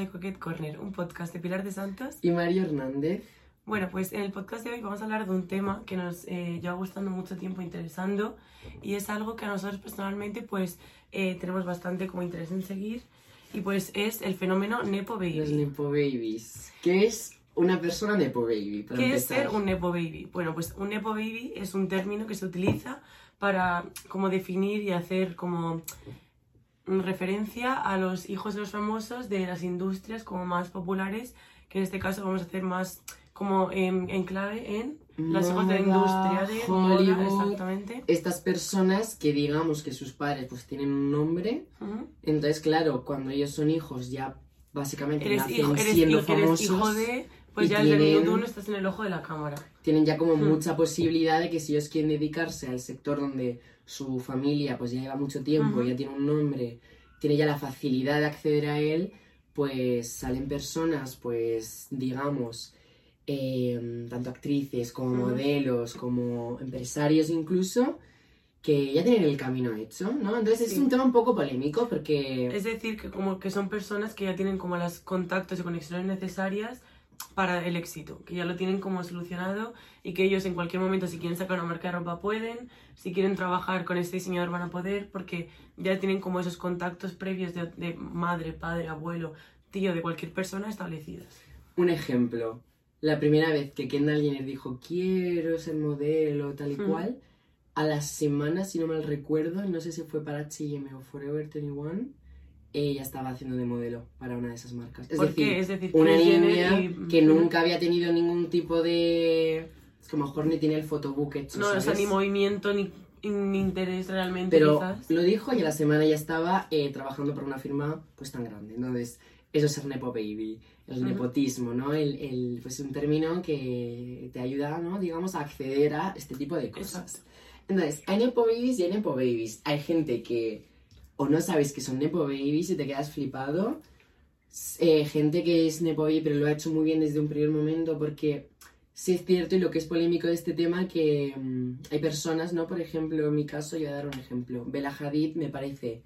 de Coquette Corner, un podcast de Pilar de Santos. Y Mario Hernández. Bueno, pues en el podcast de hoy vamos a hablar de un tema que nos eh, lleva gustando mucho tiempo, interesando, y es algo que a nosotros personalmente pues eh, tenemos bastante como interés en seguir, y pues es el fenómeno Nepo Baby. Los Nepo Babies. ¿Qué es una persona Nepo Baby? para ¿Qué es empezar? ser un Nepo Baby? Bueno, pues un Nepo Baby es un término que se utiliza para como definir y hacer como referencia a los hijos de los famosos de las industrias como más populares, que en este caso vamos a hacer más como en, en clave en los hijos de la industria de Hollywood. exactamente. Estas personas que digamos que sus padres pues tienen un nombre, entonces claro, cuando ellos son hijos ya básicamente Eres, nacen hijo, eres, siendo hijo, eres famosos, hijo de, pues y ya desde el tienen- minuto uno estás en el ojo de la cámara. tienen ya como Hmm. mucha posibilidad de que si ellos quieren dedicarse al sector donde su familia pues ya lleva mucho tiempo, Ujú. ya tiene un nombre, tiene ya la facilidad de acceder a él, pues salen personas, pues digamos, eh, tanto actrices como Ujú. modelos, como empresarios incluso, que ya tienen el camino hecho, ¿no? Entonces es Sí. un tema un poco polémico porque... Es decir, que como que son personas que ya tienen como los contactos y conexiones necesarias para el éxito, que ya lo tienen como solucionado y que ellos en cualquier momento si quieren sacar una marca de ropa pueden, si quieren trabajar con este diseñador van a poder, porque ya tienen como esos contactos previos de, de madre, padre, abuelo, tío, de cualquier persona establecidos. Un ejemplo, la primera vez que Kendall Jenner dijo quiero ser modelo, tal y Ujú. cual, a las semanas, si no mal recuerdo, no sé si fue para H&M o Forever 21, ella estaba haciendo de modelo para una de esas marcas. Es ¿Por decir? Es decir, una niña y- que nunca había tenido ningún tipo de... Es que a lo mejor ni tiene el photobook hecho, No, o sea, ¿sabes? ni movimiento, ni, ni interés realmente Pero quizás. lo dijo y a la semana ya estaba eh, trabajando para una firma pues tan grande. Entonces, eso es ser Nepo Baby, el Ujú. nepotismo, ¿no? El, el, pues un término que te ayuda, ¿no? Digamos, a acceder a este tipo de cosas. Exacto. Entonces, hay Nepo Babies y hay Nepo Babies. Hay gente que o no sabes que son Nepo Babies y te quedas flipado. Eh, gente que es Nepo Baby pero lo ha hecho muy bien desde un primer momento porque sí es cierto y lo que es polémico de este tema que mm, hay personas, ¿no? Por ejemplo, en mi caso, yo voy a dar un ejemplo. Bella Hadid me parece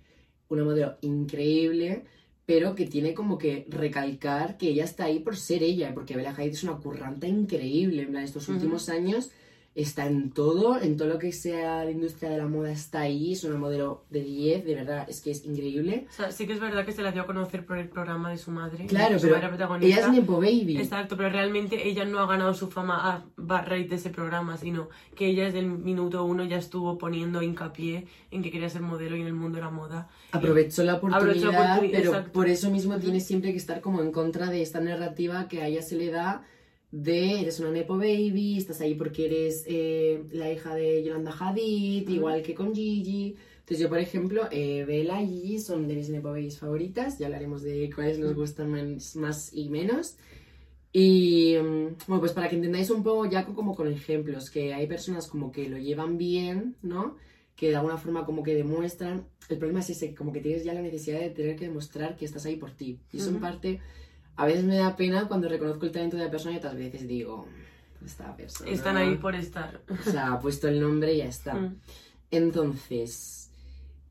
una modelo increíble, pero que tiene como que recalcar que ella está ahí por ser ella, porque Bella Hadid es una curranta increíble. En plan, estos últimos años está en todo, en todo lo que sea la industria de la moda está ahí, es una modelo de 10, de verdad, es que es increíble. O sea, sí que es verdad que se la dio a conocer por el programa de su madre. Claro, pero madre era protagonista. ella es Nepo Baby. Exacto, pero realmente ella no ha ganado su fama a ba- raíz de ese programa, sino que ella desde el minuto uno ya estuvo poniendo hincapié en que quería ser modelo y en el mundo de la moda. Aprovechó la oportunidad, Aprovechó la oportunidad, pero exacto. por eso mismo tiene siempre que estar como en contra de esta narrativa que a ella se le da de eres una Nepo Baby, estás ahí porque eres eh, la hija de Yolanda Hadid, igual que con Gigi. Entonces yo, por ejemplo, eh, Bella y Gigi son de mis Nepo Babies favoritas, ya hablaremos de cuáles nos gustan más, más y menos. Y mm, bueno, pues para que entendáis un poco ya co- como con ejemplos, que hay personas como que lo llevan bien, ¿no? Que de alguna forma como que demuestran. El problema es ese, como que tienes ya la necesidad de tener que demostrar que estás ahí por ti. Y eso en Ujú. parte, a veces me da pena cuando reconozco el talento de la persona y otras veces digo, esta persona... Están ahí por estar. O sea, ha puesto el nombre y ya está. Mm. Entonces,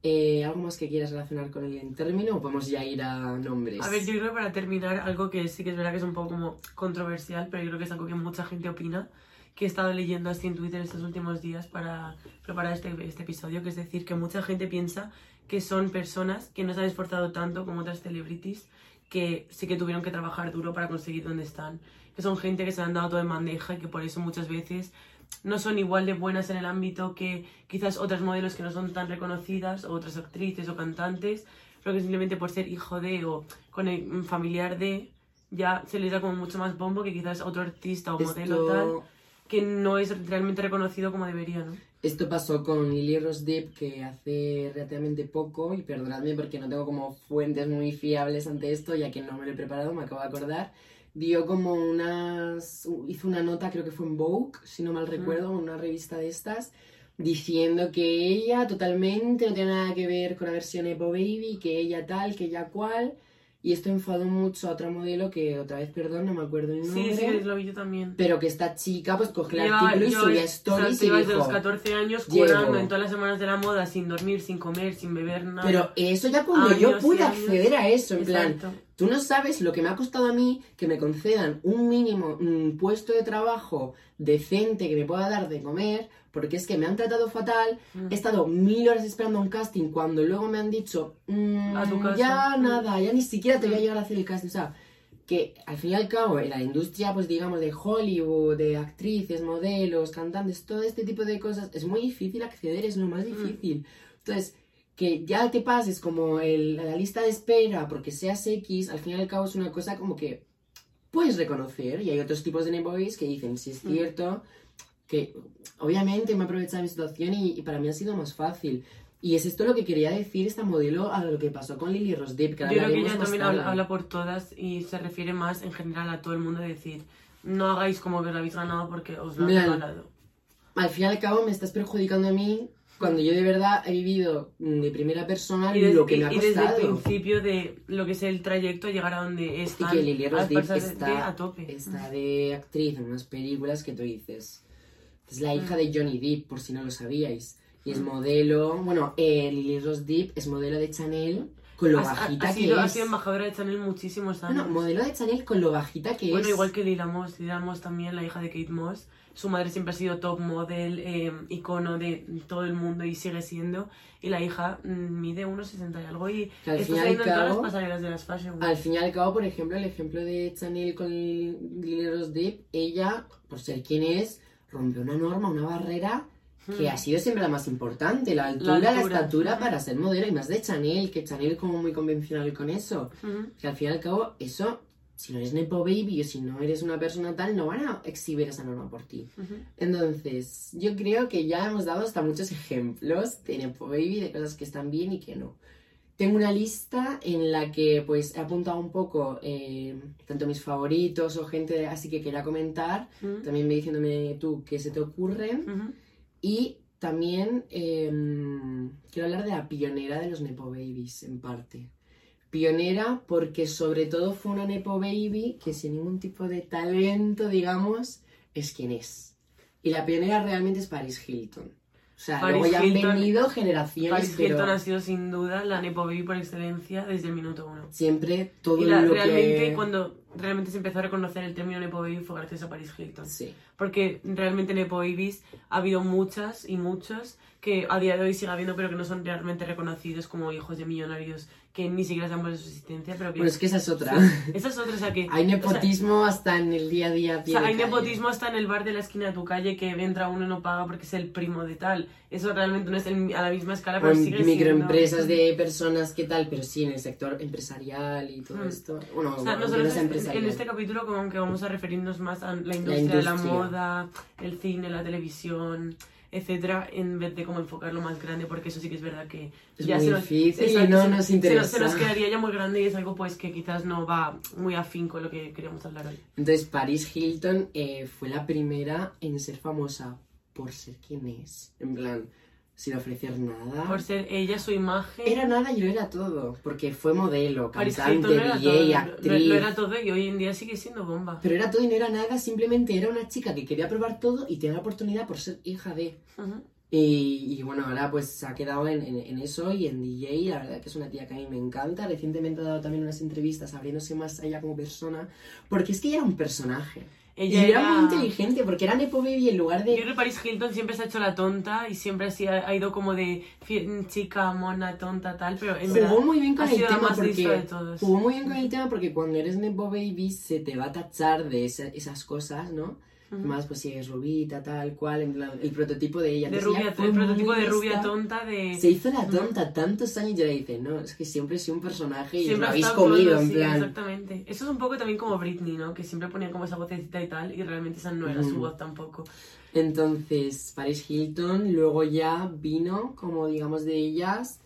eh, ¿algo más que quieras relacionar con el término o podemos ya ir a nombres? A ver, yo creo que para terminar, algo que sí que es verdad que es un poco como controversial, pero yo creo que es algo que mucha gente opina, que he estado leyendo así en Twitter estos últimos días para preparar este, este episodio, que es decir, que mucha gente piensa que son personas que no se han esforzado tanto como otras celebrities, que sí que tuvieron que trabajar duro para conseguir donde están, que son gente que se han dado todo en bandeja y que por eso muchas veces no son igual de buenas en el ámbito que quizás otras modelos que no son tan reconocidas, o otras actrices o cantantes, pero que simplemente por ser hijo de o con el familiar de, ya se les da como mucho más bombo que quizás otro artista o modelo tal, que no es realmente reconocido como debería, ¿no? Esto pasó con Lily Rose Depp, que hace relativamente poco, y perdonadme porque no tengo como fuentes muy fiables ante esto, ya que no me lo he preparado, me acabo de acordar. Dio como unas. hizo una nota, creo que fue en Vogue, si no mal recuerdo, una revista de estas, diciendo que ella totalmente no tiene nada que ver con la versión Epo Baby, que ella tal, que ella cual. Y esto enfadó mucho a otra modelo que otra vez, perdón, no me acuerdo el nombre. Sí, sí, lo vi yo también. Pero que esta chica pues cogió el artículo y yo- subía stories y dijo... los 14 años curando en todas las semanas de la moda sin dormir, sin comer, sin beber nada. Pero eso ya cuando yo Años y pude años. acceder a eso, en plan, Exacto. Tú no sabes lo que me ha costado a mí que me concedan un mínimo mm, puesto de trabajo decente que me pueda dar de comer, porque es que me han tratado fatal, Mm. he estado mil horas esperando un casting cuando luego me han dicho, "Mm, A tu casa". ya Mm. nada, ya ni siquiera te voy a llegar a hacer el casting. O sea, que al fin y al cabo en la industria, pues digamos, de Hollywood, de actrices, modelos, cantantes, todo este tipo de cosas, es muy difícil acceder, es lo más Mm. difícil. Entonces, que ya te pases como el, la lista de espera porque seas X, al fin y al cabo es una cosa como que puedes reconocer. Y hay otros tipos de neboys que dicen, si es Mm. cierto, que obviamente me he aprovechado de mi situación y, y para mí ha sido más fácil. Y es esto lo que quería decir esta modelo a lo que pasó con Lily Rose Depp, que Yo creo que ella también habla, habla por todas y se refiere más en general a todo el mundo de decir, no hagáis como que lo habéis ganado porque os lo han regalado. Al fin y al cabo me estás perjudicando a mí cuando yo de verdad he vivido mm, de primera persona Y, des- lo que me ha y desde el costado. principio de lo que es el trayecto llegar a donde Y están que personas de- está, a tope. está de actriz en unas películas que tú dices. Es la hija de Johnny Depp, por si no lo sabíais. Y es Mm. modelo. Bueno, eh, Lily Rose Depp es modelo de Chanel con lo Ha- ha- bajita ha, que sido, ha es. sido embajadora de Chanel muchísimos años. Bueno, modelo de Chanel con lo bajita que Bueno, es. igual que Lila Moss, Lila Moss también, la hija de Kate Moss. Su madre siempre ha sido top model, eh, icono de todo el mundo y sigue siendo. Y la hija mm, mide 1,60 y algo y al está saliendo en todas las cabo- pasarelas de las fashion. Week. Al fin y al cabo, por ejemplo, el ejemplo de Chanel con Lily Rose Depp, ella, por ser quien es, rompió una norma, una barrera que Mm. ha sido siempre la más importante, la altura, la, altura. estatura Ujú. para ser modelo, y más de Chanel, que Chanel como muy convencional con eso. Ujú. Que al fin y al cabo, eso, si no eres Nepo Baby o si no eres una persona tal, no van a exhibir esa norma por ti. Ujú. Entonces, yo creo que ya hemos dado hasta muchos ejemplos de Nepo Baby, de cosas que están bien y que no. Tengo una lista en la que pues he apuntado un poco eh, tanto mis favoritos o gente así que quería comentar, Ujú. también ve diciéndome tú qué se te ocurren Ujú. y también em, quiero hablar de la pionera de los Nepo Babies en parte. Pionera porque sobre todo fue una Nepo Baby que sin ningún tipo de talento, digamos, es quien es. Y la pionera realmente es Paris Hilton. O sea, Paris luego ya han venido generaciones, Paris pero Hilton ha sido sin duda la Nepo Baby por excelencia desde el minuto uno. siempre todo Y la- lo realmente que... cuando realmente se empezó a reconocer el término Nepo Baby fue gracias a Paris Hilton. Sí. Porque realmente Nepo Babies ha habido muchas y muchos que a día de hoy sigue habiendo, pero que no son realmente reconocidos como hijos de millonarios que ni siquiera saben por su existencia. Pero que Bueno, es que esa es otra. esa es otra, o sea que. Hay o sea, nepotismo hasta en el día a día. a o pie sea, de hay calle. nepotismo hasta en el bar de la esquina de tu calle que entra uno y no paga porque es el primo de tal. Eso realmente no es el- a la misma escala, O pero sigue microempresas siendo... de personas que tal, pero sí en el sector empresarial y todo Mm. esto. Bueno, O sea, nosotros en- en este capítulo como que vamos a referirnos más a la industria, de la industria. moda, el cine, la televisión, etcétera, en vez de como enfocarlo más grande, porque eso sí que es verdad que Es ya muy se nos, difícil y no se- nos se interesa. se nos quedaría ya muy grande y es algo pues que quizás no va muy afín con lo que queríamos hablar hoy. Entonces, Paris Hilton eh, fue la primera en ser famosa por ser quien es. En plan, sin ofrecer nada. Por ser ella, su imagen... Era nada y lo era todo. Porque fue modelo, cantante, no DJ, todo, lo- actriz. lo era todo y hoy en día sigue siendo bomba. Pero era todo y no era nada, simplemente era una chica que quería probar todo y tenía la oportunidad por ser hija de. Ujú. Y, y bueno, ahora pues se ha quedado en, en- en eso y en DJ. La verdad que es una tía que a mí me encanta. Recientemente ha dado también unas entrevistas abriéndose más a ella como persona. Porque es que ella era un personaje. Ella y era, era... muy inteligente porque era Nepo Baby en lugar Yo de. creo que Paris Hilton siempre se ha hecho la tonta y siempre así ha, ha ido como de chica, mona, tonta, tal, pero en verdad Jugó muy bien con el tema porque. todos. Jugó muy bien con el tema porque cuando eres Nepo Baby se te va a tachar de esa- esas cosas, ¿no? Más pues si es rubita, tal cual, en plan, el prototipo de ella. De rubia, el prototipo de rubia tonta de... Se hizo la tonta tantos años y ahora dice, no, es que siempre he sido un personaje y Siempre lo ha habéis comido, en sí, plan. Exactamente. Eso es un poco también como Britney, ¿no? Que siempre ponía como esa vocecita y tal, y realmente esa no era su voz tampoco. Entonces, Paris Hilton, luego ya vino, como digamos de ellas,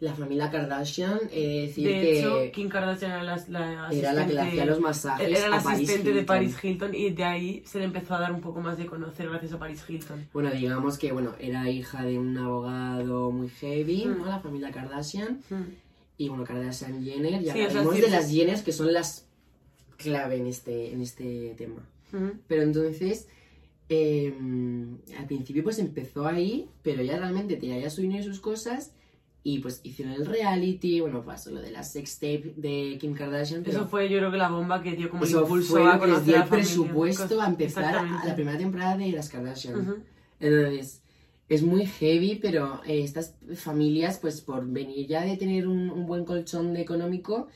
la familia Kardashian, eh, decir De que hecho, Kim Kardashian era la, la era la que le asistente- hacía los masajes Era la a Paris asistente de. Paris Hilton y de ahí se le empezó a dar un poco más de conocer gracias a Paris Hilton. Bueno, digamos que bueno, era hija de un abogado muy heavy, Mm. ¿no? La familia Kardashian. Mm. Y bueno, Kardashian Jenner, y Sí, de las Jenners que son las clave en este, en este tema. Ujú. Pero entonces, eh, al principio pues empezó ahí, pero ya realmente tenía ya su dinero y sus cosas. Y pues hicieron el reality, bueno, pasó lo de la sextape de Kim Kardashian. Pero Eso fue, yo creo que la bomba que dio como eso impulso fue a que les dio el presupuesto a empezar a- la primera temporada de las Kardashian. Entonces, es muy heavy, pero eh, estas familias, pues por venir ya de tener un, un buen colchón de económico,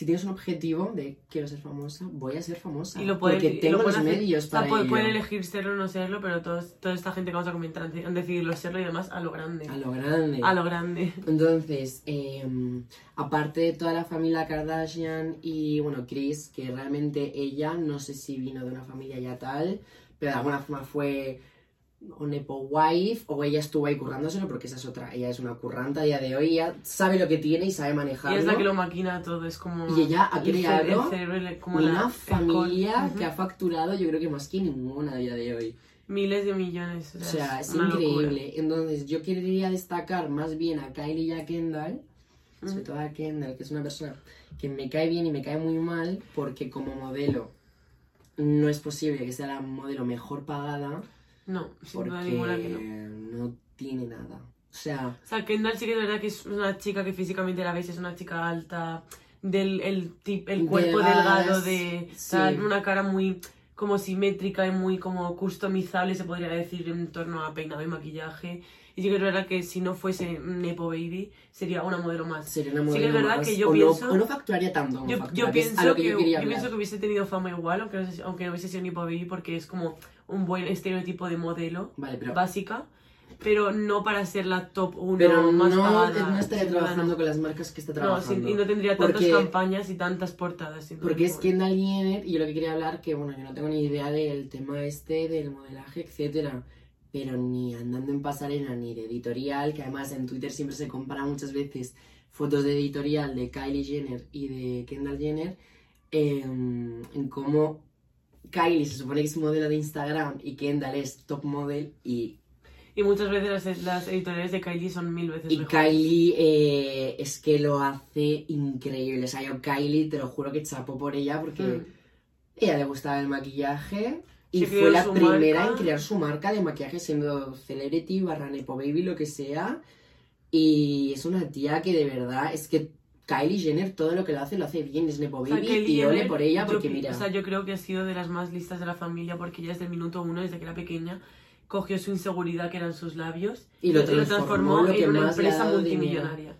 si tienes un objetivo de quiero ser famosa, voy a ser famosa. Y lo pueden, porque tengo lo los hacer. medios o sea, para ello. pueden elegir serlo o no serlo, pero todos, toda esta gente que vamos a comentar han, han decidido serlo y además a lo grande. A lo grande. A lo grande. Entonces, eh, aparte de toda la familia Kardashian y, bueno, Chris, que realmente ella, no sé si vino de una familia ya tal, pero de alguna forma fue o Nepo wife, o ella estuvo ahí currándoselo, porque esa es otra, ella es una curranta a día de hoy, ella sabe lo que tiene y sabe Y manejarlo. es la que lo maquina todo, es como... Y ella ha creado como Una la- familia que ha facturado, yo creo que más que ninguna a día de hoy. Miles de millones. O sea, es locura. increíble. Entonces, yo quería destacar más bien a Kylie y a Kendall, sobre todo a Kendall, que es una persona que me cae bien y me cae muy mal, porque como modelo no es posible que sea la modelo mejor pagada, No, sin duda ninguna que no. no tiene nada. O sea, O sea, Kendall sí que es verdad que es una chica que físicamente la veis, es una chica alta, del el, tip, el cuerpo delgado, de sí. una cara muy como simétrica y muy como customizable, se podría decir, en torno a peinado y maquillaje. Y sí que es verdad que si no fuese Nepo Baby, sería una modelo más. sería una Sí modelo que es verdad más- que yo o, pienso- no, o no facturaría tanto Yo, factura, pienso que, que, yo pienso que hubiese tenido fama igual, aunque no, aunque no hubiese sido Nepo Baby, porque es como un buen estereotipo de modelo Vale, pero, básica, pero no para ser la top 1 pero más no, pagada. no estaría trabajando no. con las marcas que está No, trabajando. sin- y no tendría tantas Porque- campañas y tantas portadas. Porque es. Kendall Jenner y yo lo que quería hablar, que bueno, yo no tengo ni idea del tema este, del modelaje, etcétera, pero ni andando en pasarela ni de editorial, que además en Twitter siempre se compara muchas veces fotos de editorial de Kylie Jenner y de Kendall Jenner, em, en cómo Kylie se supone que es modelo de Instagram y Kendall es top model y Y muchas veces las, las editoriales de Kylie son mil veces Y mejores. Kylie eh, es que lo hace increíble. O sea, yo Kylie te lo juro que chapo por ella porque Mm. ella le gustaba el maquillaje y Se fue la primera marca. en crear su marca de maquillaje siendo Celebrity, barra Nepo Baby, lo que sea. Y es una tía que de verdad es que Kylie Jenner todo lo que lo hace lo hace bien, es Nepo O sea, Baby y ole por ella porque mira, O sea, yo creo que ha sido de las más listas de la familia porque ya desde el minuto uno, desde que era pequeña, cogió su inseguridad que eran sus labios Y lo transformó, lo que en una empresa multimillonaria.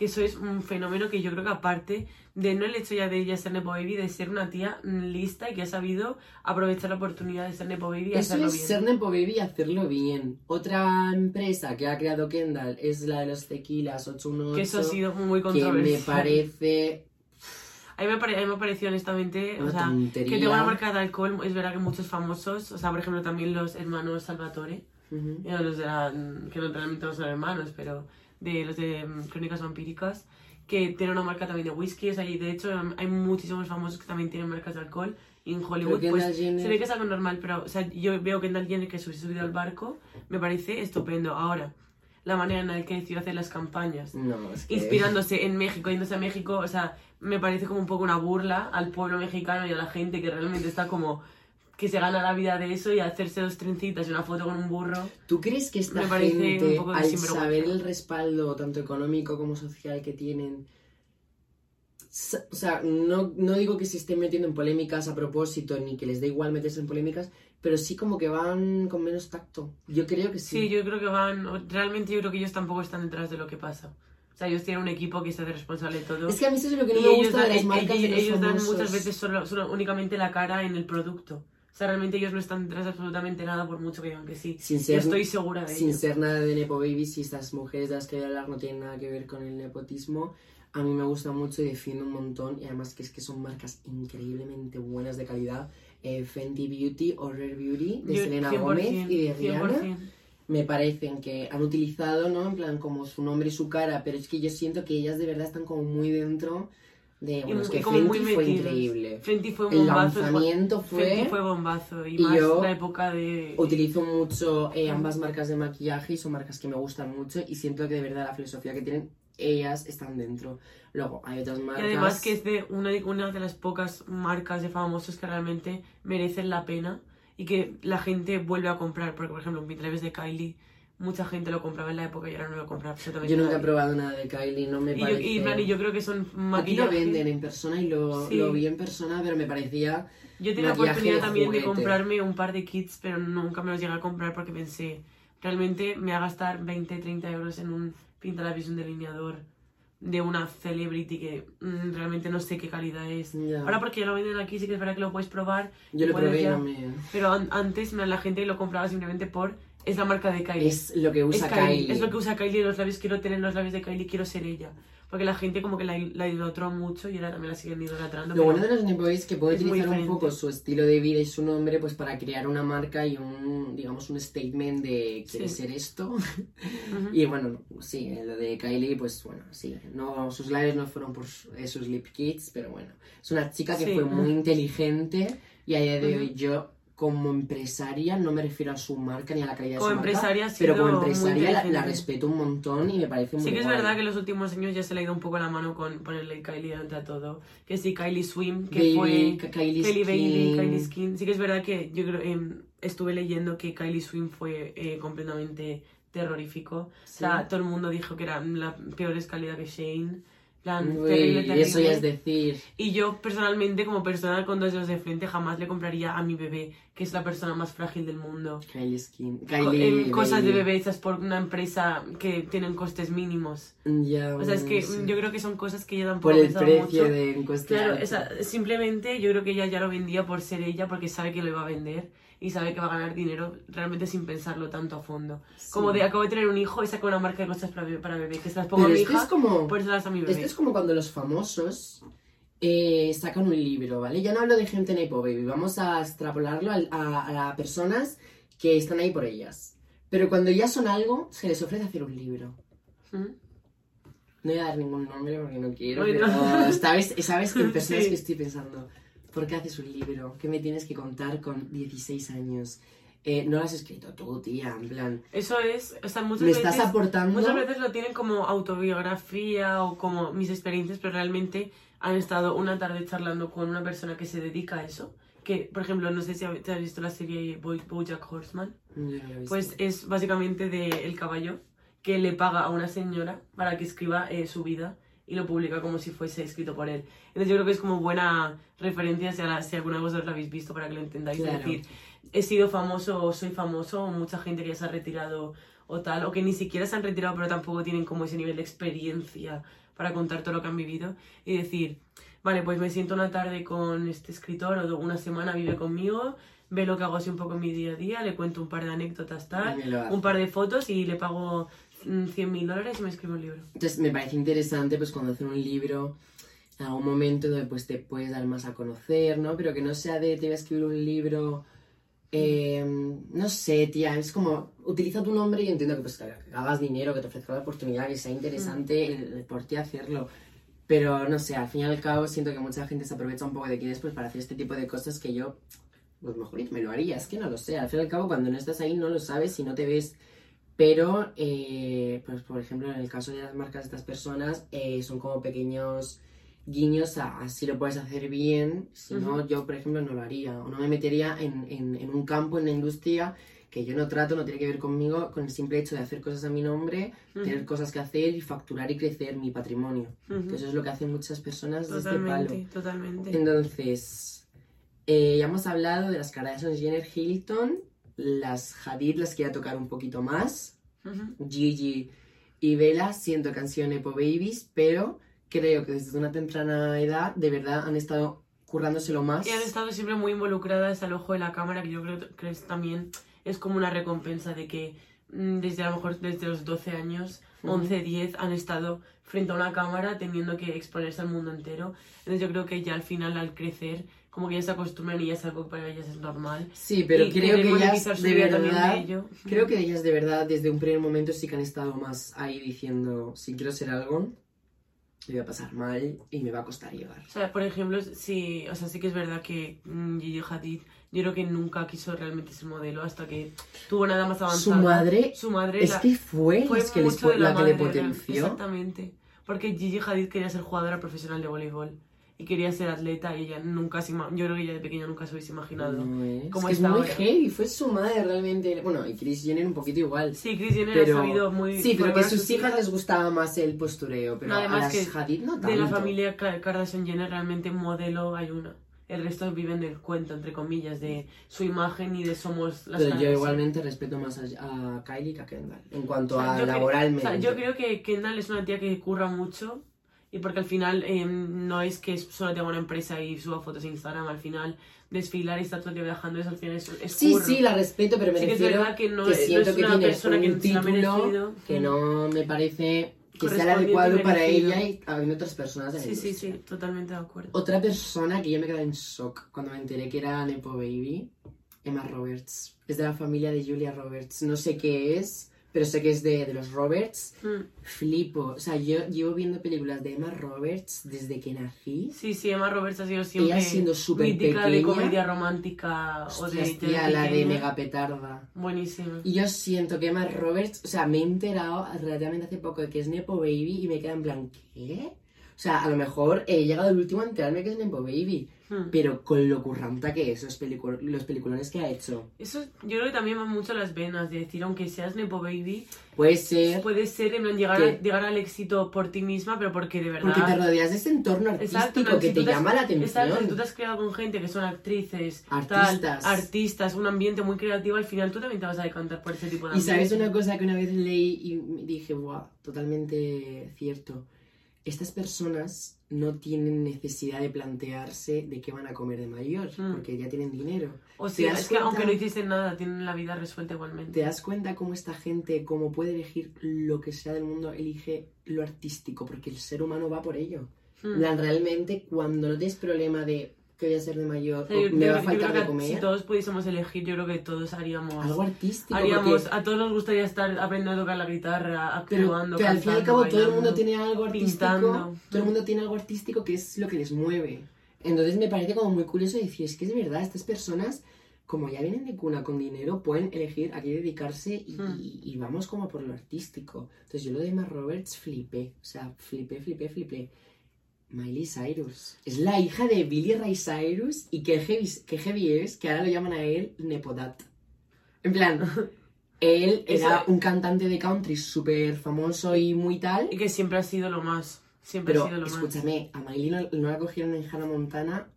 Que eso es un fenómeno que yo creo que aparte de no el hecho ya de ella ser Nepo Baby, de ser una tía lista y que ha sabido aprovechar la oportunidad de ser Nepo Baby y Eso hacerlo es bien. ser Nepo Baby y hacerlo bien. Otra empresa que ha creado Kendall es la de los tequilas 818. Que eso ha sido muy que controversial. me parece A mí me, pare- a mí me pareció honestamente, o una sea, tontería. que tenga una marca de alcohol, es verdad que muchos famosos, o sea, por ejemplo, también los hermanos Salvatore, Ujú. eh, los de la- que no, realmente no son hermanos, pero de los de mm, Crónicas Vampíricas, que tienen una marca también de sea, y de hecho mm, hay muchísimos famosos que también tienen marcas de alcohol, y en Hollywood, pues, Jenner- se ve que es algo normal, pero, o sea, yo veo que Kendall Jenner que se subido al barco, me parece estupendo. Ahora, la manera en la que decidió hacer las campañas, No, es que... inspirándose en México, yéndose a México, o sea, me parece como un poco una burla al pueblo mexicano y a la gente que realmente está como que se gana la vida de eso y hacerse dos trencitas y una foto con un burro. ¿Tú crees que esta gente, de al saber el respaldo, tanto económico como social que tienen, o sea, no, no digo que se estén metiendo en polémicas a propósito, ni que les dé igual meterse en polémicas, pero sí como que van con menos tacto. Yo creo que sí. Sí, yo creo que van, realmente yo creo que ellos tampoco están detrás de lo que pasa. O sea, ellos tienen un equipo que se hace responsable de todo. Es que a mí eso es lo que no y me gusta de dan, las marcas ellos, de los ellos dan muchas veces solo, solo- únicamente la cara en el producto. Sea, realmente ellos no están detrás de absolutamente nada por mucho que digan que sí. Sin estoy segura de sin ello. ser nada de Nepo Babies y estas mujeres de las que voy a hablar no tienen nada que ver con el nepotismo. A mí me gusta mucho y defiendo un montón. Y además que es que son marcas increíblemente buenas de calidad. Eh, Fenty Beauty o Rare Beauty de Yo- Selena 100%, Gómez y de Rihanna. 100%. Me parecen que han utilizado, ¿no? En plan como su nombre y su cara. Pero es que yo siento que ellas de verdad están como muy dentro de... Y muy- que Fenty fue increíble. Fenty fue un El bombazo. lanzamiento fue... Fenty fue bombazo. Y, y más yo la época de... Utilizo mucho eh, ambas marcas de maquillaje y son marcas que me gustan mucho y siento que de verdad la filosofía que tienen ellas están dentro. Luego hay otras Y marcas. además que es de una, de una de las pocas marcas de famosos que realmente merecen la pena y que la gente vuelve a comprar. Porque, por ejemplo, en Pinterest de Kylie, mucha gente lo compraba en la época y ahora no lo compra absolutamente Yo nunca he probado nada de Kylie, no me Y yo, parece... y, en plan, y yo creo que son Aquí lo venden en persona y lo, Sí. lo vi en persona, pero me parecía... Yo tenía la oportunidad de también de comprarme un par de kits, pero nunca me los llegué a comprar porque pensé, realmente me va a gastar 20, 30 euros en un pintalabios, un delineador de una celebrity que mm, realmente no sé qué calidad es. Ya. Ahora porque ya lo venden aquí, sí que es verdad que lo puedes probar. Yo y lo probé y ya- no me... Pero an- antes la gente lo compraba simplemente por... Es la marca de Kylie. Es lo que Es usa Kylie, Kylie. es lo que usa Kylie los labios. Quiero tener los labios de Kylie, quiero ser ella. Porque la gente como que la, la idolatró mucho y ahora también la siguen idolatrando. Lo bueno de los Nepo es que puede es utilizar un poco su estilo de vida y su nombre pues para crear una marca y un, digamos, un statement de quiere Sí. ser esto. Ujú. Y bueno, sí, lo de Kylie, pues bueno, sí. No, sus labios no fueron por su- sus lip kits, pero bueno. Es una chica que Sí. fue muy inteligente y a día de hoy Ujú. yo, como empresaria, no me refiero a su marca ni a la calidad Como de su empresaria marca, pero como empresaria la, la respeto un montón y me parece muy Sí que es guay. verdad que en los últimos años ya se le ha ido un poco la mano con ponerle Kylie delante a todo. Que sí, Kylie Swim, que Baby, fue... Kylie, Kylie Baby, Skin. Kylie Skin. Sí que es verdad que yo creo em, estuve leyendo que Kylie Swim fue eh, completamente terrorífico. O sea, todo el mundo dijo que era la peor calidad que Shane. Plan, Uy, terrible, terrible. eso ya es decir. Y yo personalmente, como persona con dos dedos de frente, jamás le compraría a mi bebé, que es la persona más frágil del mundo. Kylie Skin. Co- Kylie. em, cosas de bebé hechas por una empresa que tienen costes mínimos. Ya, O sea, es que sí. yo creo que son cosas que ella tampoco Por el precio mucho. de un coste Claro, alto. esa- simplemente yo creo que ella ya lo vendía por ser ella, porque sabe que lo iba a vender y sabe que va a ganar dinero realmente sin pensarlo tanto a fondo. Sí. Como de acabo de tener un hijo y saco una marca de cosas para para bebé que se las pongo Pero a mi esto hija, es como... por eso las a mi bebé. Esto es como cuando los famosos eh, sacan un libro, ¿vale? Ya no hablo de gente Nepo Baby, vamos a extrapolarlo al- a, a, personas que están ahí por ellas. Pero cuando ya son algo, se les ofrece hacer un libro. ¿Mm? No voy a dar ningún nombre porque no quiero, Bueno. pero sabes, sabes que en personas Sí. que estoy pensando, ¿por qué haces un libro? ¿Qué me tienes que contar con 16 años? Eh, no lo has escrito tú, tía, en plan... Eso es, o sea, muchas Me veces... estás aportando... Muchas veces lo tienen como autobiografía o como mis experiencias, pero realmente han estado una tarde charlando con una persona que se dedica a eso. Que, por ejemplo, no sé si te has visto la serie Bo- Bojack Horseman. Lo he visto. Pues es básicamente de El Caballo, que le paga a una señora para que escriba eh, su vida y lo publica como si fuese escrito por él. Entonces yo creo que es como buena referencia si, la- si alguna de vosotros lo habéis visto para que lo entendáis. Claro. Es decir, he sido famoso o soy famoso o mucha gente que ya se ha retirado o tal, o que ni siquiera se han retirado pero tampoco tienen como ese nivel de experiencia para contar todo lo que han vivido y decir, vale, pues me siento una tarde con este escritor o una semana vive conmigo, ve lo que hago así un poco en mi día a día, le cuento un par de anécdotas tal, un par de fotos y le pago 100 mil dólares y me escribe un libro. Entonces me parece interesante pues cuando hacen un libro en algún momento donde pues te puedes dar más a conocer, ¿no? Pero que no sea de te voy a escribir un libro, eh, no sé, tía, es como utiliza tu nombre y entiendo que pues que hagas dinero, que te ofrezca la oportunidad, que sea interesante el, el por ti hacerlo. Pero no sé, al fin y al cabo siento que mucha gente se aprovecha un poco de quién es pues para hacer este tipo de cosas que yo, pues mejor me lo haría, es que no lo sé. Al fin y al cabo cuando no estás ahí no lo sabes y no te ves pero, eh, pues por ejemplo, en el caso de las marcas de estas personas, eh, son como pequeños guiños a, a si lo puedes hacer bien, si no, yo, por ejemplo, no lo haría. O no me metería en, en, en un campo, en la industria, que yo no trato, no tiene que ver conmigo, con el simple hecho de hacer cosas a mi nombre, tener cosas que hacer y facturar y crecer mi patrimonio. Eso es lo que hacen muchas personas de este Totalmente, palo. totalmente. Entonces, eh, ya hemos hablado de las Kardashian Jenner Hilton, las Hadid las quería tocar un poquito más. Ujú. Gigi y que han sido Nepo Babies, pero creo que desde una temprana edad de verdad han estado currándoselo más. Y han estado siempre muy involucradas al ojo de la cámara, que yo creo que es también es como una recompensa de que mm, desde a lo mejor desde los 12 años, Ujú. 11, 10, han estado frente a una cámara teniendo que exponerse al mundo entero. Entonces yo creo que ya al final, al crecer, como que ya se acostumbran y ya es algo que para ellas es normal. Sí, pero Y creo que ellas su de verdad, de ello. creo que ellas de verdad desde un primer momento sí que han estado más ahí diciendo, si quiero ser algo, me voy a pasar mal y me va a costar llegar. O sea, por ejemplo, sí, o sea, sí que es verdad que mm, Gigi Hadid, yo creo que nunca quiso realmente ser modelo hasta que tuvo nada más Su avanzado. madre, Su madre es la- que fue, fue es que les de la, que le madre, potenció. Exactamente. Porque Gigi Hadid quería ser jugadora profesional de voleibol. Y quería ser atleta y ella nunca se yo creo que ella de pequeña nunca se hubiese imaginado. No es. ¿Cómo es que es muy heavy, fue su madre realmente. Bueno, y Chris Jenner un poquito igual. Sí, Kris Jenner Pero, ha sabido muy... sí, pero que a sus hijas hijas. les gustaba más el postureo, pero No, además a las que Hadid no tanto. De la familia Ka- Kardashian Jenner realmente modelo hay una. El resto viven del cuento, entre comillas, de su imagen y de somos las Pero yo igualmente respeto más a, a Kylie que a Kendall. En cuanto O sea, a laboralmente. o sea, yo creo que Kendall es una tía que curra mucho y porque al final eh, no es que solo tenga una empresa y suba fotos a Instagram, al final desfilar y estar todo el día viajando, eso al final es, es Sí, curro. sí, la respeto, pero me Sí que es refiero verdad que no que es- no siento es que una tiene persona un que título merecido. que no me parece que sea el adecuado para ella y habiendo otras personas de la Sí, sí, sí, totalmente de acuerdo. Otra persona que yo me quedé en shock cuando me enteré que era Nepo Baby, Emma Roberts. Es de la familia de Julia Roberts. No sé qué es, pero sé que es de, de los Roberts. Mm. Flipo. O sea, yo llevo viendo películas de Emma Roberts desde que nací. Sí, sí, Emma Roberts ha sido siempre Ella siendo súper mítica de pequeña. comedia romántica o de, de tía, la de pequeña. Mega Petarda. Buenísimo. Y yo siento que Emma Roberts, o sea, me he enterado relativamente hace poco de que es Nepo Baby y me queda en plan, ¿qué? O sea, a lo mejor he llegado el último a enterarme que es Nepo Baby, Mm. pero con lo curranta que es, los, pelicu- los peliculones que ha hecho. Eso yo creo que también va mucho a las venas, de decir, aunque seas Nepo Baby, Puede ser puede ser en plan llegar, a, llegar al éxito por ti misma, pero porque de verdad... porque te rodeas de ese entorno artístico Exacto, no, que si te has- llama la Exacto, si tú atención. te has creado con gente que son actrices, Artistas. tal, artistas, un ambiente muy creativo, al final tú también te vas a decantar por ese tipo de Y sabes ambiente. una cosa que una vez leí y dije, wow, totalmente cierto. Estas personas no tienen necesidad de plantearse de qué van a comer de mayor, Mm. porque ya tienen dinero. O ¿Te sea, es que cuenta? aunque no hiciesen nada, tienen la vida resuelta igualmente. ¿Te das cuenta cómo esta gente, como puede elegir lo que sea del mundo, elige lo artístico? Porque el ser humano va por ello. Mm. realmente, cuando no tienes problema de qué voy a ser de mayor, o me va a faltar de que comer, Si todos pudiésemos elegir, yo creo que todos haríamos. algo artístico. haríamos porque- a todos nos gustaría estar aprendiendo a tocar la guitarra, Pero, actuando. pero al fin y al cantando, cabo todo el mundo tiene algo artístico. pintando. Todo el mundo tiene algo artístico que es lo que les mueve. Entonces me parece como muy curioso decir, es que es verdad, estas personas, como ya vienen de cuna con dinero, pueden elegir a qué dedicarse y, Hmm. y- y vamos como por lo artístico. Entonces yo lo de Emma Roberts flipé. O sea, flipé, flipé, flipé. Miley Cyrus. Es la hija de Billy Ray Cyrus y qué heavy, qué heavy es que ahora lo llaman a él Nepodat. En plan, él era un cantante de country súper famoso y muy tal. Y que siempre ha sido lo más. Siempre Pero ha sido lo más. escúchame, a Miley no, no la cogieron en Hannah Montana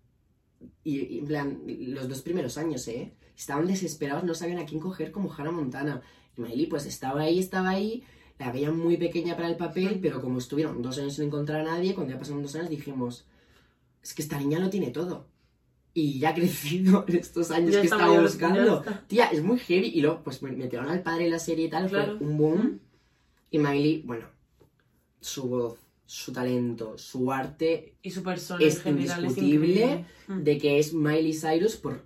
y, y en plan, los dos primeros años, ¿eh? Estaban desesperados, no sabían a quién coger como Hannah Montana. Y Miley pues estaba ahí, estaba ahí, la veían muy pequeña para el papel, pero como estuvieron dos años sin encontrar a nadie, cuando ya pasaron dos años dijimos, es que esta niña lo tiene todo. Y ya ha crecido en estos años Ya que estaba mayor, buscando. Tía, es muy heavy. Y luego, pues metieron al padre en la serie y tal, Claro. fue un boom. Y Miley, bueno, su voz, su talento, su arte, Y su persona es en general es indiscutible. Mm. de que es Miley Cyrus por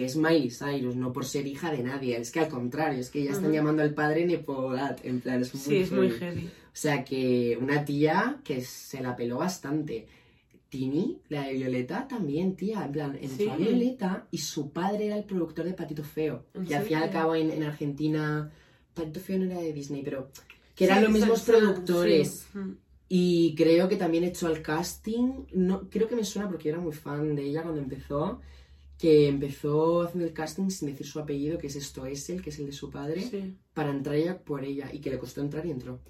que es Miley Cyrus, no por ser hija de nadie. Es que al contrario, es que ya están Ujú. llamando al padre Nepodat. En plan, es muy Sí, es muy heavy. O sea que una tía que se la peló bastante. Tini, la de Violeta, también, tía. En plan, entró Sí. a Violeta y su padre era el productor de Patito Feo. ¿En Que al fin y al cabo en, en Argentina. Patito Feo no era de Disney, pero. Que eran Sí, los mismos sí, sí, productores. sí. Y creo que también echó al casting. No, creo que me suena porque yo era muy fan de ella cuando empezó. Que empezó haciendo el casting sin decir su apellido, que es esto es el, que es el de su padre, Sí. para entrar ella por ella. Y que le costó entrar y entró.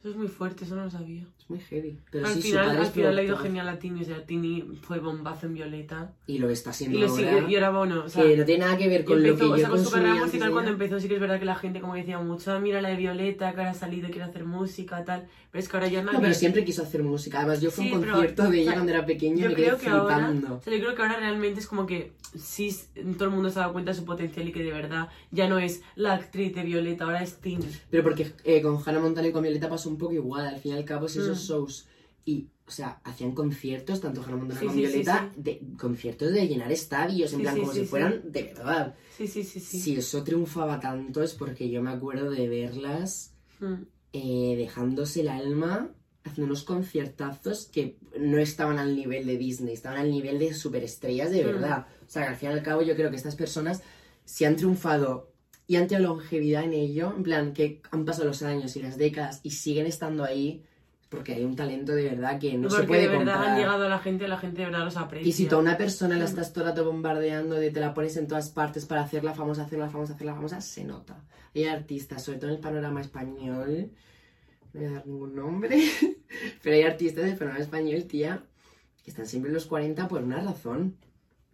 Eso es muy fuerte, eso no lo sabía. Es muy heavy. Pero al sí, final, al final le ha ido genial a Tini. O sea, Tini fue bombazo en Violeta. Y lo está Y siendo lo ahora. sigue, y ahora bueno, o sea, que no tiene nada que ver y con empezó, lo o que sea, yo con su carrera musical cuando empezó sí que es verdad que la gente como decía mucho, "Ah, mira la de Violeta, que ahora ha salido y quiere hacer música, tal. Pero es que ahora ya nadie... No, pero siempre quiso hacer música. Además, yo fui a Sí, un pero, concierto de o ella sea, cuando era pequeña y me quedé creo que ahora, flipando. o sea, yo creo que ahora realmente es como que sí todo el mundo se ha dado cuenta de su potencial y que de verdad ya no es la actriz de Violeta, ahora es Tini. Pero porque eh, con Hannah Montana y con Violeta pasó un poco igual. Al fin y al cabo, es esos Mm. shows. Y, o sea, hacían conciertos, tanto Hannah Montana Sí, como sí, sí, Violeta, De, conciertos de llenar estadios, en plan, como si fueran de verdad. Sí, sí, sí, sí. Si eso triunfaba tanto es porque yo me acuerdo de verlas Mm. eh, dejándose el alma, haciendo unos conciertazos que no estaban al nivel de Disney, estaban al nivel de superestrellas de Mm. verdad. O sea, que al fin y al cabo yo creo que estas personas, si han triunfado y han tenido longevidad en ello, en plan, que han pasado los años y las décadas y siguen estando ahí, porque hay un talento de verdad que no porque se puede de verdad comprar. han llegado a la gente, la gente de verdad los aprecia. Y si tú a una persona la Mm. estás todo el rato bombardeando, de te la pones en todas partes para hacerla famosa, hacerla famosa, hacerla famosa, se nota. Hay artistas, sobre todo en el panorama español, no voy a dar ningún nombre, pero hay artistas del panorama español, tía, que están siempre en los 40 por una razón.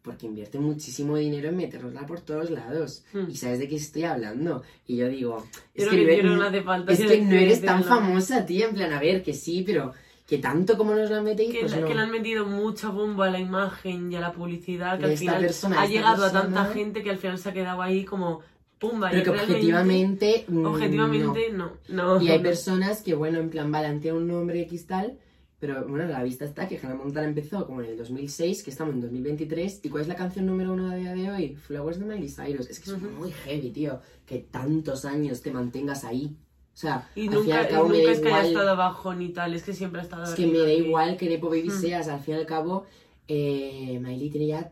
Porque invierten muchísimo dinero en meterosla por todos lados. Mm. Y sabes de qué estoy hablando. Y yo digo, es que, que, no- no falta es que no eres tan famosa, tía. En plan, a ver, que sí, pero que tanto como nos la metéis, Que, pues no. que le han metido mucha bomba a la imagen y a la publicidad, que De al esta final persona, ha llegado a persona. tanta gente que al final se ha quedado ahí como pumba. Pero que objetivamente. mm, Objetivamente, no. no. no. Y hay personas que, bueno, en plan, vale, han tenido un nombre X tal. Pero bueno, a la vista está que Hannah Montana empezó como en el 2006, que estamos en 2023. ¿Y cuál es la canción número uno a día de hoy? Flowers de Miley Cyrus. Es que es muy heavy, tío. Que tantos años te mantengas ahí. O sea, Y al fin y nunca, al cabo me nunca da es que haya igual. estado abajo ni tal, es que siempre ha estado Es que me da igual que Nepo Baby Mm. seas, al fin y al cabo, eh, Miley tiene ya,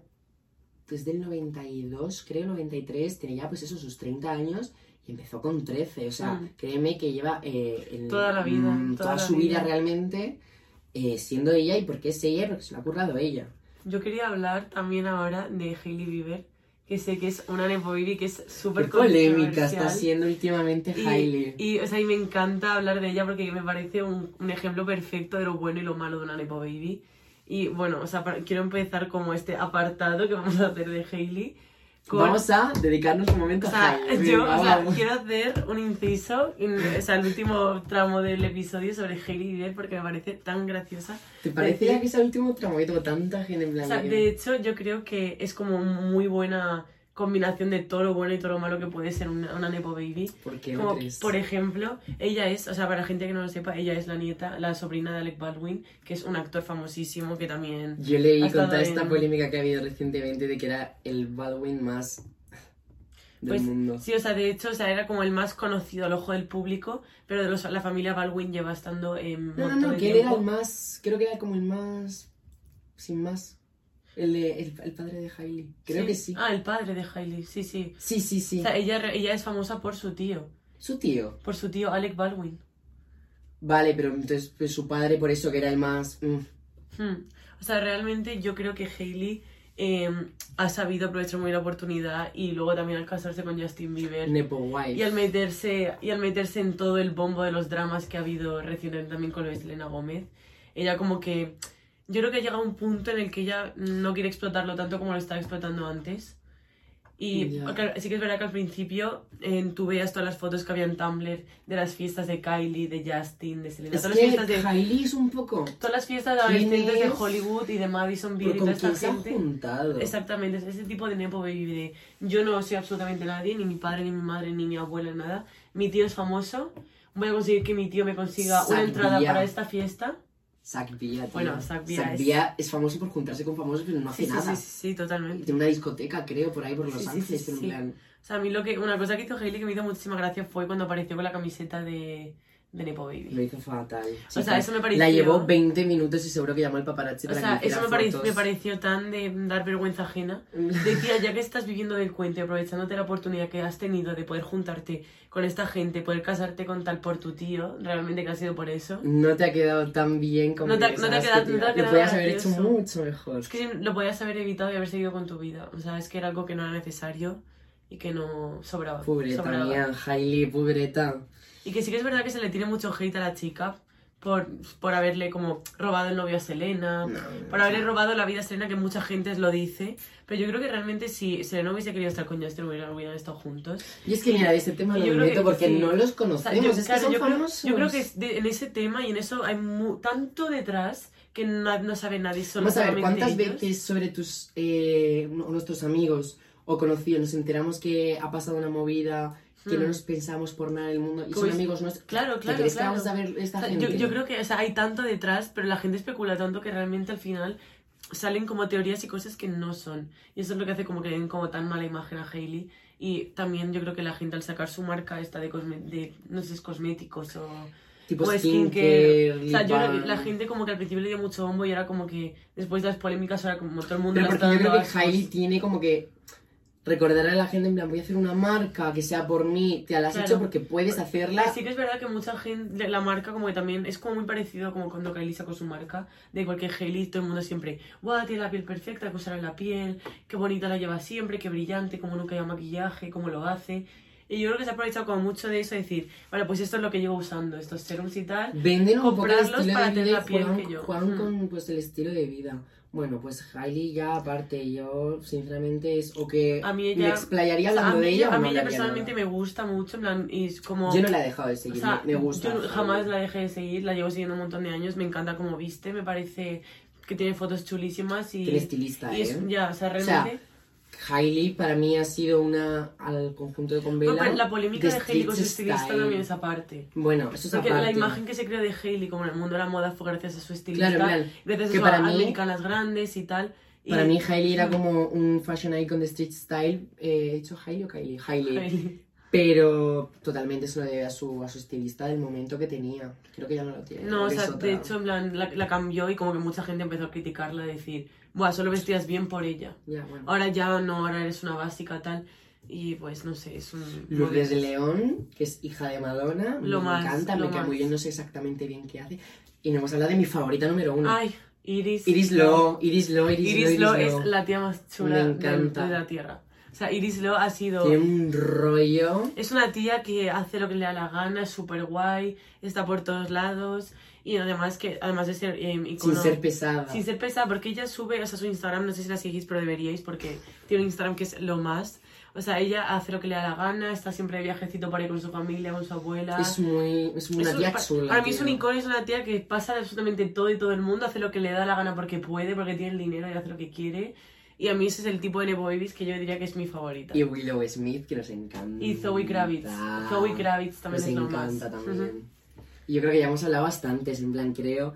desde el 92, creo, 93, tiene ya pues eso, sus 30 años y empezó con 13, o sea, Mm. créeme que lleva eh, el- Toda la vida, mm, toda la su vida, vida. realmente eh, siendo ella y porque es ella, porque se lo ha currado ella. Yo quería hablar también ahora de Hailey Bieber, que sé que es una Nepo Baby que es súper polémica está siendo últimamente Y, Hailey. y, o sea, y me encanta hablar de ella porque me parece un, un ejemplo perfecto de lo bueno y lo malo de una Nepo Baby. Y bueno, o sea, para- quiero empezar como este apartado que vamos a hacer de Hailey. Con- Vamos a dedicarnos un momento o sea, a yo o sea, quiero hacer un inciso, en- o sea, el último tramo del episodio sobre Hailey Bieber porque me parece tan graciosa. ¿Te parece ya que es el último tramo? Que tengo tanta gente en O plan sea, que- de hecho, yo creo que es como muy buena combinación de todo lo bueno y todo lo malo que puede ser una, una Nepo Baby. ¿Por qué no Como, por ejemplo, ella es, o sea, para gente que no lo sepa, ella es la nieta, la sobrina de Alec Baldwin, que es un actor famosísimo que también... Yo leí Ha con estado toda esta polémica que ha habido recientemente de que era el Baldwin más del Pues, mundo. Sí, o sea, de hecho, o sea, era como el más conocido al ojo del público, pero de los- la familia Baldwin lleva estando en No, no, no, de que él era el más, creo que era como el más, sin más, el, de, el, el padre de Hailey. Creo que sí. Ah, el padre de Hailey, sí, sí. Sí, sí, sí. O sea, ella, ella es famosa por su tío, Su tío. por su tío Alec Baldwin. Vale, pero entonces pues, su padre por eso que era el más... mm. Hmm. O sea, realmente yo creo que Hailey eh, ha sabido aprovechar muy la oportunidad y luego también al casarse con Justin Bieber Nepo wife. y al meterse y al meterse en todo el bombo de los dramas que ha habido recientemente también con lo de Selena Gómez, ella como que yo creo que ha llegado a un punto en el que ella no quiere explotarlo tanto como lo estaba explotando antes. Y claro, sí que es verdad que al principio eh, tú veías todas las fotos que había en Tumblr de las fiestas de Kylie, de Justin, de Selena, Es todas las fiestas de Hailey es un poco... Todas las fiestas de. Hollywood y de Madison Beer ¿Por y toda esta gente. juntado? Exactamente, es ese tipo de nepo baby de yo no soy absolutamente nadie, ni mi padre, ni mi madre, ni mi abuela, nada. Mi tío es famoso, voy a conseguir que mi tío me consiga una entrada para esta fiesta. Zack Bia, tío. Bueno, Zack Bia es- Bia es famoso por juntarse con famosos, pero no hace Sí, sí, nada. sí, sí, sí, totalmente. Tiene una discoteca, creo, por ahí por Los Ángeles, pero en plan... O sea, a mí lo que, una cosa que hizo Hailey que me hizo muchísima gracia fue cuando apareció con la camiseta de, de Nepo Baby. Lo hizo fatal. O sea, eso me pareció- La llevó 20 minutos y seguro que llamó al paparazzi O para sea, que eso me, pareció, me pareció tan de dar vergüenza ajena. Decía, ya que estás viviendo del cuento y aprovechándote la oportunidad que has tenido de poder juntarte con esta gente, poder casarte con tal por tu tío, realmente que ha sido por eso. No te ha quedado tan bien como No te no te ha quedado- que no te ha Lo quedado podías haber hecho mucho mejor. Es que lo podías haber evitado y haber seguido con tu vida. O sea, es que era algo que no era necesario y que no sobraba. Pobreta sobraba. mía, Hailey, pobreta. Y que sí que es verdad que se le tiene mucho hate a la chica por, por haberle como robado el novio a Selena, No, por no, haberle no. robado la vida a Selena, que mucha gente lo dice. Pero yo creo que realmente si Selena hubiese querido estar con Justin, hubieran, hubieran estado juntos. Y es que mira, ese tema creo meto que porque sí. no los O conocemos. sea, yo, es claro, que son yo, creo, famosos. yo creo que es de- en ese tema y en eso hay mu- tanto detrás que no, no sabe nadie, solo Vamos a ver, ¿cuántas ellos. veces sobre tus eh, nu- nuestros amigos o conocidos nos enteramos que ha pasado una movida que no Hmm. nos pensamos por nada en el mundo y son Pues, amigos nuestros? Claro, ¿Qué claro, crees que claro. vamos a ver esta O sea, gente? yo, yo creo que o sea, hay tanto detrás, pero la gente especula tanto que realmente al final salen como teorías y cosas que no son. Y eso es lo que hace como que den como tan mala imagen a Hailey. Y también yo creo que la gente al sacar su marca esta de, cosme- de no sé, es cosméticos o, tipo o skincare, O sea, yo la gente como que al principio le dio mucho bombo y ahora como que después de las polémicas ahora como todo el mundo Pero porque yo creo que. Hailey tiene como que recordar a la gente en plan, voy a hacer una marca que sea por mí, te la has Claro. hecho porque puedes hacerla. Sí que es verdad que mucha gente, la marca como que también es como muy parecido como cuando Kylie sacó su marca, de cualquier Hailey, todo el mundo siempre, guau, tiene la piel perfecta, que usar en la piel, qué bonita la lleva siempre, qué brillante, como nunca lleva maquillaje, cómo lo hace. Y yo creo que se ha aprovechado como mucho de eso, de decir, vale, pues esto es lo que llevo usando, estos serums y tal. Venden un poco el estilo para de tener vida la y piel juegan, que yo. juegan Mm. con pues el estilo de vida. Bueno, pues Hailey ya aparte, yo sinceramente es o que A mí me explayaría O sea, hablando a mí, de ella o a no mí ella hablaría personalmente nada. me gusta mucho, en plan, y es como... Yo no la he dejado de O seguir, sea, me, me gusta. yo jamás la dejé de seguir, la llevo siguiendo un montón de años, me encanta cómo viste, me parece que tiene fotos chulísimas y... Tiene estilista, y es, ¿eh? ya, o sea, O sea, realmente... Hailey para mí ha sido una al conjunto de Convela. pero la polémica de, Hailey con su estilista también es aparte. Bueno, eso es Porque aparte. la imagen que se creó de Hailey como en el mundo de la moda fue gracias a su estilista, Claro, plan, gracias que a para sus mí- americanas grandes y tal. y- Para mí Hailey era Mm. como un fashion icon de street style. Eh, ¿He dicho Hailey o Kylie? Hailey. Hailey. Pero totalmente se lo debe a su, a su estilista del momento que tenía. Creo que ya no lo tiene. No, o sea, de hecho, en plan, la, la cambió y como que mucha gente empezó a criticarla, a decir, buah, solo vestías bien por ella. Ya, bueno. Ahora ya no, ahora eres una básica tal. Y pues no sé, es un. Lourdes de León, que es hija de Madonna. Lo me más, encanta, lo me cae muy bien, no sé exactamente bien qué hace. Y no hemos hablado de mi favorita número uno. Ay, Iris. Iris Lo, Iris Lo, Iris, Iris Lo, Lo Iris es la tía más chula de, de la tierra. O sea, Iris Lo ha sido. Tiene un rollo. Es una tía que hace lo que le da la gana, es súper guay, está por todos lados. Y además que además de ser eh, Sin icono- ser pesada. sin ser pesada, porque ella sube, o sea, su Instagram, no sé si la seguís, pero deberíais, porque tiene un Instagram que es lo más. O sea, ella hace lo que le da la gana, está siempre de viajecito para ir con su familia, con su abuela. Es muy. Es una Es un- tía chula. Para mí es un icono, es una tía que pasa absolutamente todo y todo el mundo, hace lo que le da la gana porque puede, porque tiene el dinero y hace lo que quiere. Y a mí ese es el tipo de Nepo Babies que yo diría que es mi favorita. Y Willow Smith, que nos encanta. Y Zoe Kravitz. Zoe Kravitz también nos es lo más. también. Ujú. Y yo creo que ya hemos hablado bastantes, en plan, creo.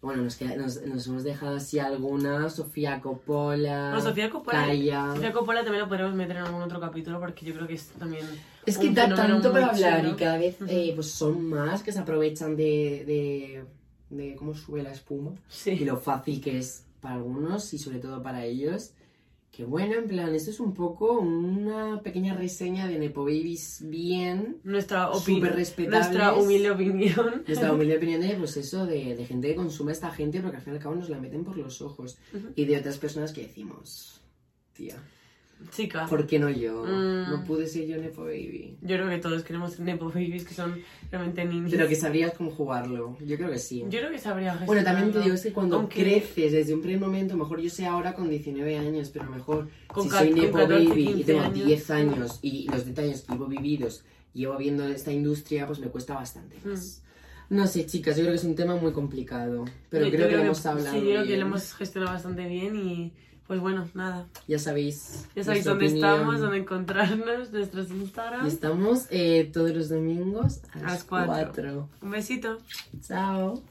Bueno, nos, queda- nos, nos hemos dejado así algunas. Sofía Coppola. Bueno, Sofía Coppola, Kaya. Sofía Coppola también lo podemos meter en algún otro capítulo porque yo creo que es también. Es que da tanto para hablar y cada vez eh, pues son más que se aprovechan de, de, de cómo sube la espuma y Sí. lo fácil que es para algunos y sobre todo para ellos. Que bueno, en plan, esto es un poco una pequeña reseña de Nepo Babies bien, Nuestra opinión. Nuestra humilde opinión. Nuestra humilde opinión de, pues eso, de, de gente que consume a esta gente porque al fin y al cabo nos la meten por los ojos. Y de otras personas que decimos, tía, Chica. ¿por qué no yo? Mm. No pude ser yo Nepo Baby. Yo creo que todos queremos Nepo Babies que son realmente niños. Pero que sabrías cómo jugarlo. Yo creo que sí. Yo creo que sabría Bueno, también te digo, es que cuando Aunque- creces desde un primer momento, mejor yo sé ahora con 19 años, pero mejor Con si soy Nepo 14, Baby y 15 tengo años. 10 años y los 10 años que llevo vividos, llevo viendo esta industria, pues me cuesta bastante más. No sé, chicas, yo creo que es un tema muy complicado, pero Yo- yo creo que lo hemos hablado Sí, yo creo que bien. lo hemos gestionado bastante bien y pues bueno, nada. Ya sabéis. Ya sabéis dónde opinión. estamos, dónde encontrarnos, nuestros Instagram. Y estamos eh, todos los domingos a A las las cuatro. 4. Un besito. Chao.